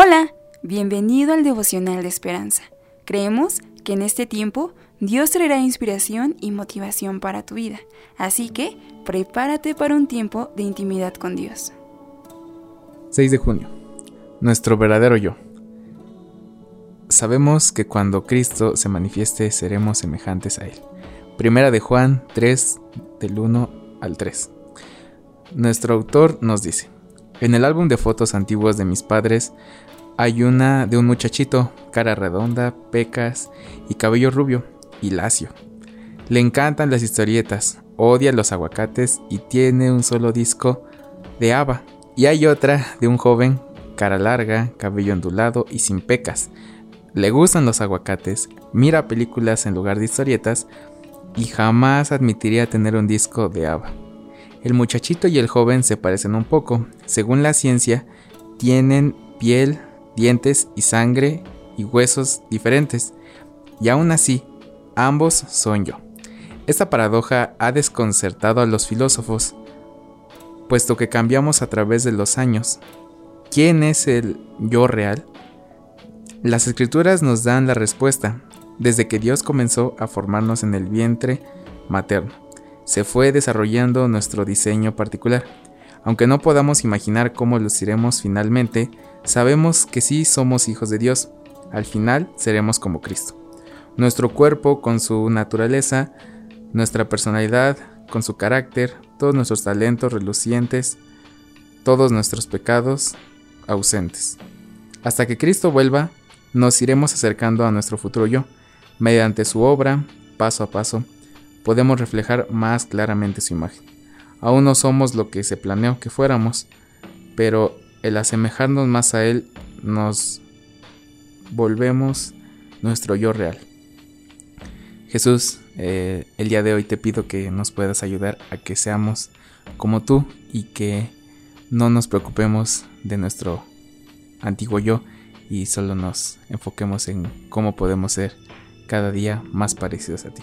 Hola, bienvenido al devocional de esperanza. Creemos que en este tiempo Dios traerá inspiración y motivación para tu vida, así que prepárate para un tiempo de intimidad con Dios. 6 de junio. Nuestro verdadero yo. Sabemos que cuando Cristo se manifieste seremos semejantes a Él. Primera de Juan 3, del 1 al 3. Nuestro autor nos dice, en el álbum de fotos antiguos de mis padres hay una de un muchachito, cara redonda, pecas y cabello rubio y lacio. Le encantan las historietas, odia los aguacates y tiene un solo disco de Ava. Y hay otra de un joven, cara larga, cabello ondulado y sin pecas. Le gustan los aguacates, mira películas en lugar de historietas y jamás admitiría tener un disco de Ava. El muchachito y el joven se parecen un poco. Según la ciencia, tienen piel, dientes y sangre y huesos diferentes. Y aún así, ambos son yo. Esta paradoja ha desconcertado a los filósofos, puesto que cambiamos a través de los años. ¿Quién es el yo real? Las escrituras nos dan la respuesta, desde que Dios comenzó a formarnos en el vientre materno. Se fue desarrollando nuestro diseño particular. Aunque no podamos imaginar cómo luciremos finalmente, sabemos que sí somos hijos de Dios. Al final seremos como Cristo. Nuestro cuerpo con su naturaleza, nuestra personalidad con su carácter, todos nuestros talentos relucientes, todos nuestros pecados ausentes. Hasta que Cristo vuelva, nos iremos acercando a nuestro futuro yo. Mediante su obra, paso a paso, podemos reflejar más claramente su imagen. Aún no somos lo que se planeó que fuéramos, pero el asemejarnos más a Él nos volvemos nuestro yo real. Jesús, eh, el día de hoy te pido que nos puedas ayudar a que seamos como tú y que no nos preocupemos de nuestro antiguo yo y solo nos enfoquemos en cómo podemos ser cada día más parecidos a ti.